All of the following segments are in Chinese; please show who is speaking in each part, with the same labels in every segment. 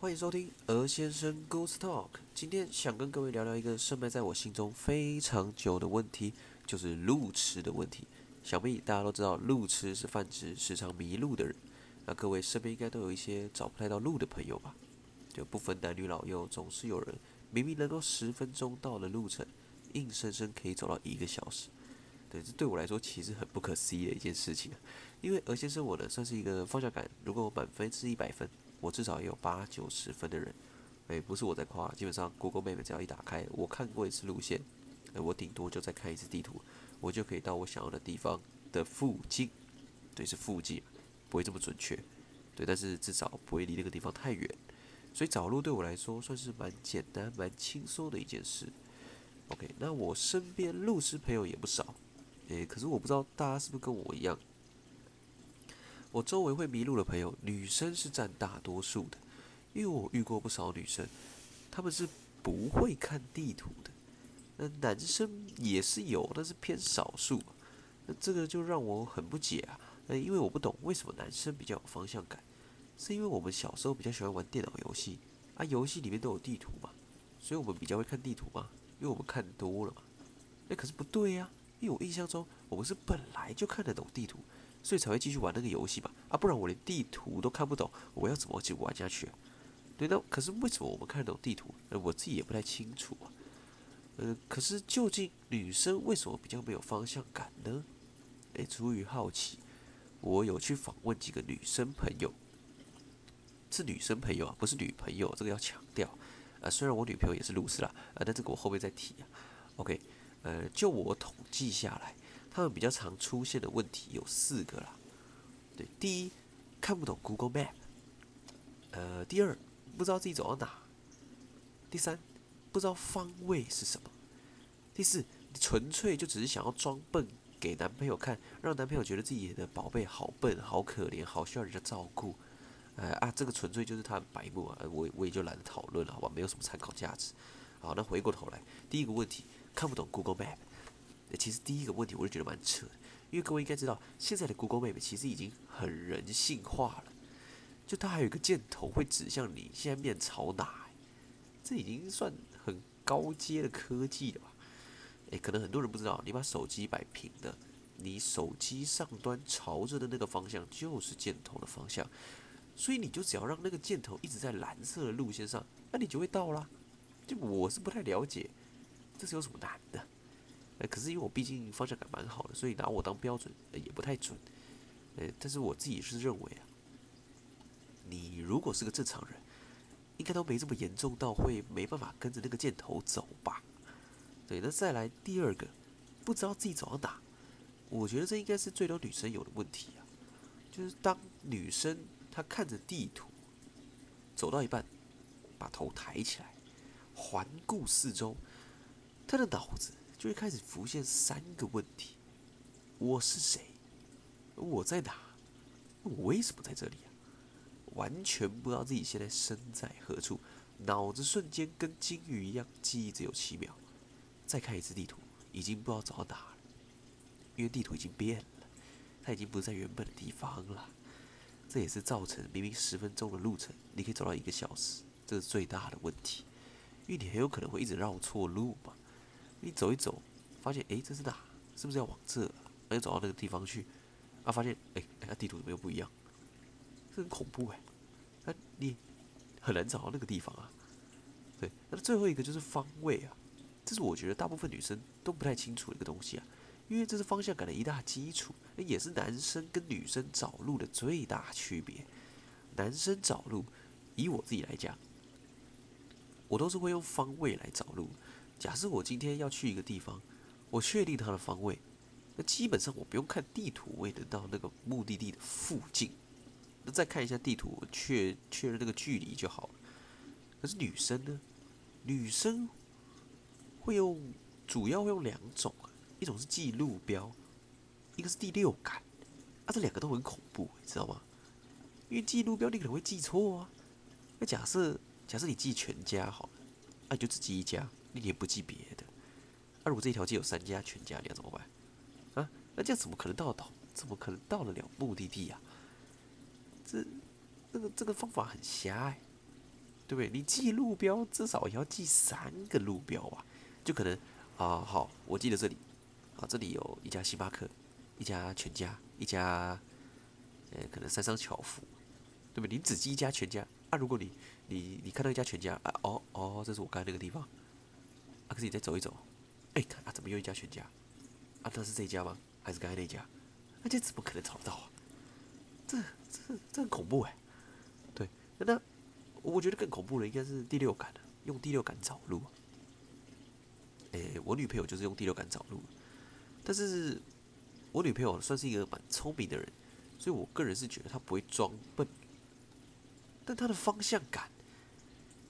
Speaker 1: 欢迎收听鹅先生 Ghost Talk。今天想跟各位聊聊一个深埋在我心中非常久的问题，就是路痴的问题。想必大家都知道，路痴是泛指时常迷路的人。那各位身边应该都有一些找不太到路的朋友吧？就不分男女老幼，总是有人明明能够十分钟到的路程，硬生生可以走到一个小时。对，这对我来说其实很不可思议的一件事情啊。因为鹅先生我呢，算是一个方向感，如果满分是一百分。我至少也有八九十分的人，诶，不是我在夸，基本上 Google Map 只要一打开，我看过一次路线，诶，我顶多就再看一次地图，我就可以到我想要的地方的附近，对，是附近，不会这么准确，对，但是至少不会离那个地方太远，所以找路对我来说算是蛮简单、蛮轻松的一件事。OK，那我身边路痴朋友也不少，诶，可是我不知道大家是不是跟我一样。我周围会迷路的朋友，女生是占大多数的，因为我遇过不少女生，她们是不会看地图的。那男生也是有，但是偏少数。那这个就让我很不解啊！那因为我不懂为什么男生比较有方向感，是因为我们小时候比较喜欢玩电脑游戏啊，游戏里面都有地图嘛，所以我们比较会看地图嘛，因为我们看多了嘛。那，可是不对呀，因为我印象中我们是本来就看得懂地图。所以才会继续玩那个游戏嘛，啊，不然我连地图都看不懂，我要怎么去玩下去？对，那可是为什么我们看得懂地图？呃，我自己也不太清楚啊。呃，可是究竟女生为什么比较没有方向感呢？诶，出于好奇，我有去访问几个女生朋友，是女生朋友啊，不是女朋友，这个要强调。呃，虽然我女朋友也是路痴啦，呃，但这个我后面再提啊。OK，呃，就我统计下来。他们比较常出现的问题有四个啦，对，第一看不懂 Google Map，呃，第二不知道自己走到哪，第三不知道方位是什么，第四你纯粹就只是想要装笨给男朋友看，让男朋友觉得自己的宝贝好笨、好可怜、好需要人家照顾，呃啊，这个纯粹就是他很白目啊，我我也就懒得讨论了，好吧，没有什么参考价值。好，那回过头来，第一个问题看不懂 Google Map。其实第一个问题我就觉得蛮扯的，因为各位应该知道，现在的 Google Map 其实已经很人性化了，就它还有一个箭头会指向你现在面朝哪，这已经算很高阶的科技了吧？诶，可能很多人不知道，你把手机摆平的，你手机上端朝着的那个方向就是箭头的方向，所以你就只要让那个箭头一直在蓝色的路线上，那你就会到啦。就我是不太了解，这是有什么难的？呃，可是因为我毕竟方向感蛮好的，所以拿我当标准也不太准。呃，但是我自己是认为啊，你如果是个正常人，应该都没这么严重到会没办法跟着那个箭头走吧？对，那再来第二个，不知道自己走到哪，我觉得这应该是最多女生有的问题啊，就是当女生她看着地图，走到一半，把头抬起来，环顾四周，她的脑子。就会开始浮现三个问题：我是谁？我在哪？我为什么在这里啊？完全不知道自己现在身在何处，脑子瞬间跟金鱼一样，记忆只有七秒。再看一次地图，已经不知道走到哪了，因为地图已经变了，它已经不在原本的地方了。这也是造成明明十分钟的路程，你可以走到一个小时，这是最大的问题，因为你很有可能会一直绕错路嘛。你走一走，发现哎，这是哪？是不是要往这？那就走到那个地方去，啊，发现哎，哎，地图怎么又不一样？这很恐怖哎！那你很难找到那个地方啊。对，那最后一个就是方位啊，这是我觉得大部分女生都不太清楚的一个东西啊，因为这是方向感的一大基础，也是男生跟女生找路的最大区别。男生找路，以我自己来讲，我都是会用方位来找路。假设我今天要去一个地方，我确定它的方位，那基本上我不用看地图，我也能到那个目的地的附近。那再看一下地图，确确认那个距离就好了。可是女生呢？女生会用，主要会用两种，一种是记路标，一个是第六感。啊，这两个都很恐怖，你知道吗？因为记路标你可能会记错啊。那假设假设你记全家好了，啊，就只记一家。你也不记别的，那如果这条街有三家全家，你要怎么办？啊，那这样怎么可能到到？怎么可能到得了目的地呀？这，这个这个方法很狭隘。对不对？你记路标至少也要记三个路标吧？就可能啊，好，我记得这里啊，这里有一家星巴克，一家全家，一家呃，可能三商巧福，对不对？你只记一家全家啊？如果你你你看到一家全家啊，哦哦，这是我刚才那个地方啊，可是你再走一走，哎，看啊，怎么又一家全家？啊，那是这家吗？还是刚才那家？那这怎么可能找得到啊？这这这很恐怖哎！对，那我觉得更恐怖的应该是第六感用第六感找路。诶，我女朋友就是用第六感找路，但是我女朋友算是一个蛮聪明的人，所以我个人是觉得她不会装笨，但她的方向感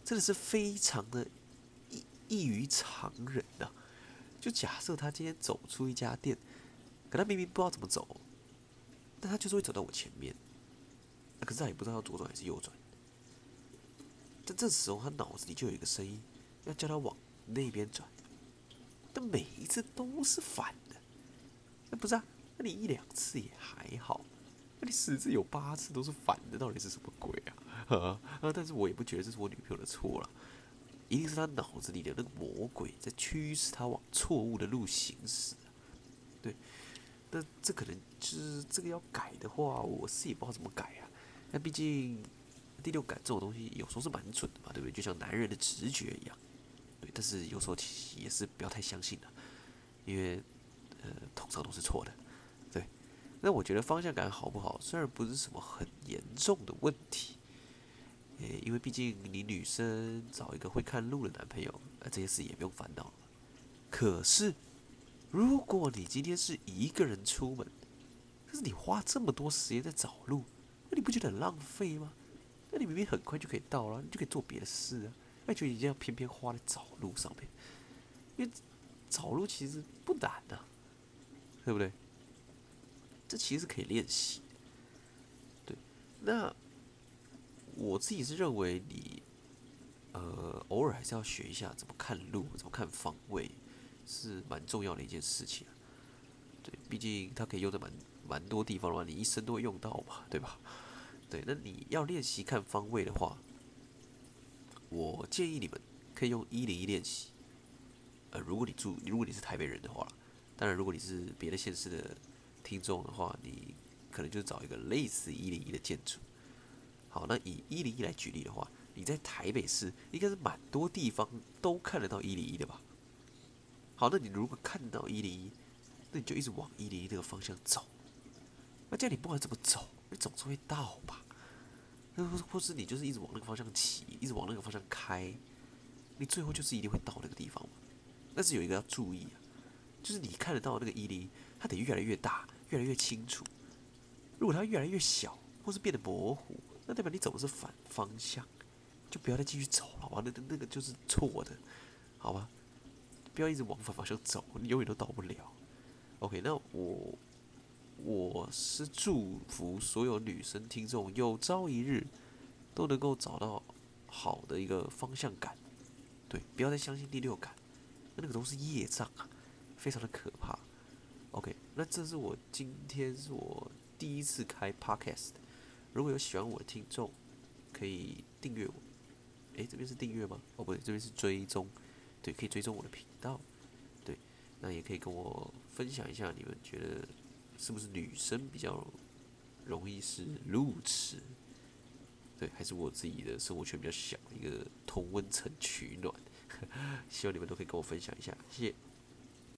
Speaker 1: 真的是非常的异于常人呐。就假设他今天走出一家店，可他明明不知道怎么走，但他就是会走到我前面，可是他也不知道要左转还是右转，但这时候他脑子里就有一个声音，要叫他往那边转。但每一次都是反的，那不是啊？那你一两次也还好，那你十次有八次都是反的，到底是什么鬼啊？啊！但是我也不觉得这是我女朋友的错了，一定是他脑子里的那个魔鬼在驱使他往错误的路行驶。对，那这可能就是这个要改的话，我是也不知道怎么改啊。那毕竟第六感这种东西有时候是蛮准的嘛，对不对？就像男人的直觉一样。对，但是有时候也是不要太相信的，因为呃，通常都是错的。对，那我觉得方向感好不好，虽然不是什么很严重的问题，诶，因为毕竟你女生找一个会看路的男朋友，那这些事也不用烦恼。可是，如果你今天是一个人出门，可是你花这么多时间在找路，那你不觉得很浪费吗？那你明明很快就可以到了，你就可以做别的事啊。那就一定要偏偏花在找路上面，因为找路其实不难的，对不对？这其实可以练习。对，那我自己是认为你，呃，偶尔还是要学一下怎么看路，怎么看方位，是蛮重要的一件事情。对，毕竟它可以用在蛮蛮多地方的话，你一生都会用到嘛，对吧？对，那你要练习看方位的话。我建议你们可以用一零一练习。呃，如果你住，如果你是台北人的话，当然如果你是别的县市的听众的话，你可能就找一个类似一零一的建筑。好，那以一零一来举例的话，你在台北市应该是蛮多地方都看得到一零一的吧？好，那你如果看到一零一，那你就一直往一零一那个方向走。那这样你不管怎么走，你总是会到吧？或或是你就是一直往那个方向骑，一直往那个方向开，你最后就是一定会到那个地方嘛。但是有一个要注意啊，就是你看得到那个一零一，它得越来越大，越来越清楚。如果它越来越小，或是变得模糊，那代表你走的是反方向，就不要再继续走了，哇，那那那个就是错的，好吧？不要一直往反方向走，你永远都到不了。OK，那我。我是祝福所有女生听众有朝一日都能够找到好的一个方向感，对，不要再相信第六感，那个都是业障啊，非常的可怕。OK，那这是我今天是我第一次开 Podcast，如果有喜欢我的听众，可以订阅我。诶，这边是订阅吗？哦，不对，这边是追踪，对，可以追踪我的频道，对，那也可以跟我分享一下你们觉得。是不是女生比较容易是路痴？对，还是我自己的生活圈比较小，一个同温层取暖。希望你们都可以跟我分享一下，谢谢。